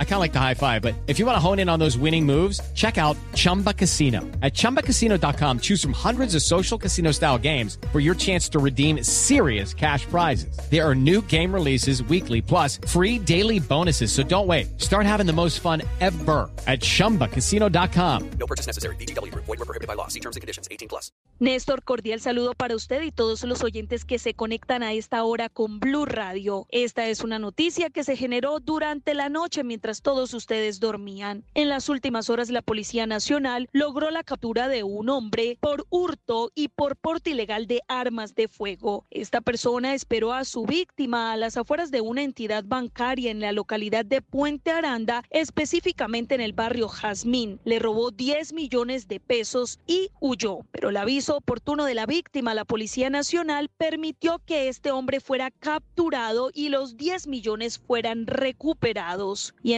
I kind of like the high five, but if you want to hone in on those winning moves, check out Chumba Casino. At ChumbaCasino.com, choose from hundreds of social casino style games for your chance to redeem serious cash prizes. There are new game releases weekly, plus free daily bonuses. So don't wait. Start having the most fun ever at ChumbaCasino.com. No purchase necessary. VGW. Void were prohibited by law. See terms and conditions. 18 plus. Néstor, cordial saludo para usted y todos los oyentes que se conectan a esta hora con Blu Radio. Esta es una noticia que se generó durante la noche mientras todos ustedes dormían. En las últimas horas, la Policía Nacional logró la captura de un hombre por hurto y por porte ilegal de armas de fuego. Esta persona esperó a su víctima a las afueras de una entidad bancaria en la localidad de Puente Aranda, específicamente en el barrio Jazmín. Le robó 10 millones de pesos y huyó. Pero el aviso oportuno de la víctima, la Policía Nacional, permitió que este hombre fuera capturado y los 10 millones fueran recuperados. Y en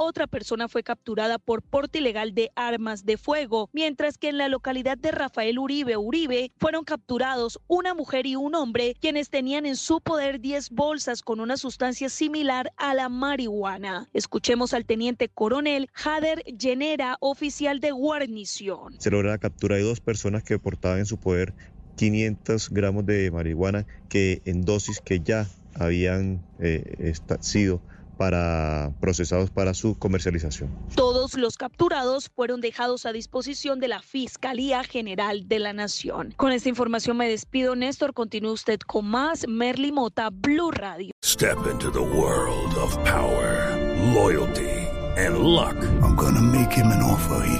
Otra persona fue capturada por porte ilegal de armas de fuego, mientras que en la localidad de Rafael Uribe Uribe fueron capturados una mujer y un hombre quienes tenían en su poder 10 bolsas con una sustancia similar a la marihuana. Escuchemos al teniente coronel Jader Llenera, oficial de guarnición. Se logra la captura de dos personas que portaban en su poder 500 gramos de marihuana que en dosis que ya habían eh, sido para procesados para su comercialización. Todos los capturados fueron dejados a disposición de la Fiscalía General de la Nación. Con esta información me despido, Néstor. Continúe usted con más. Merly Mota, Blue Radio. Step into the world of power, loyalty, and luck. I'm gonna make him an offer he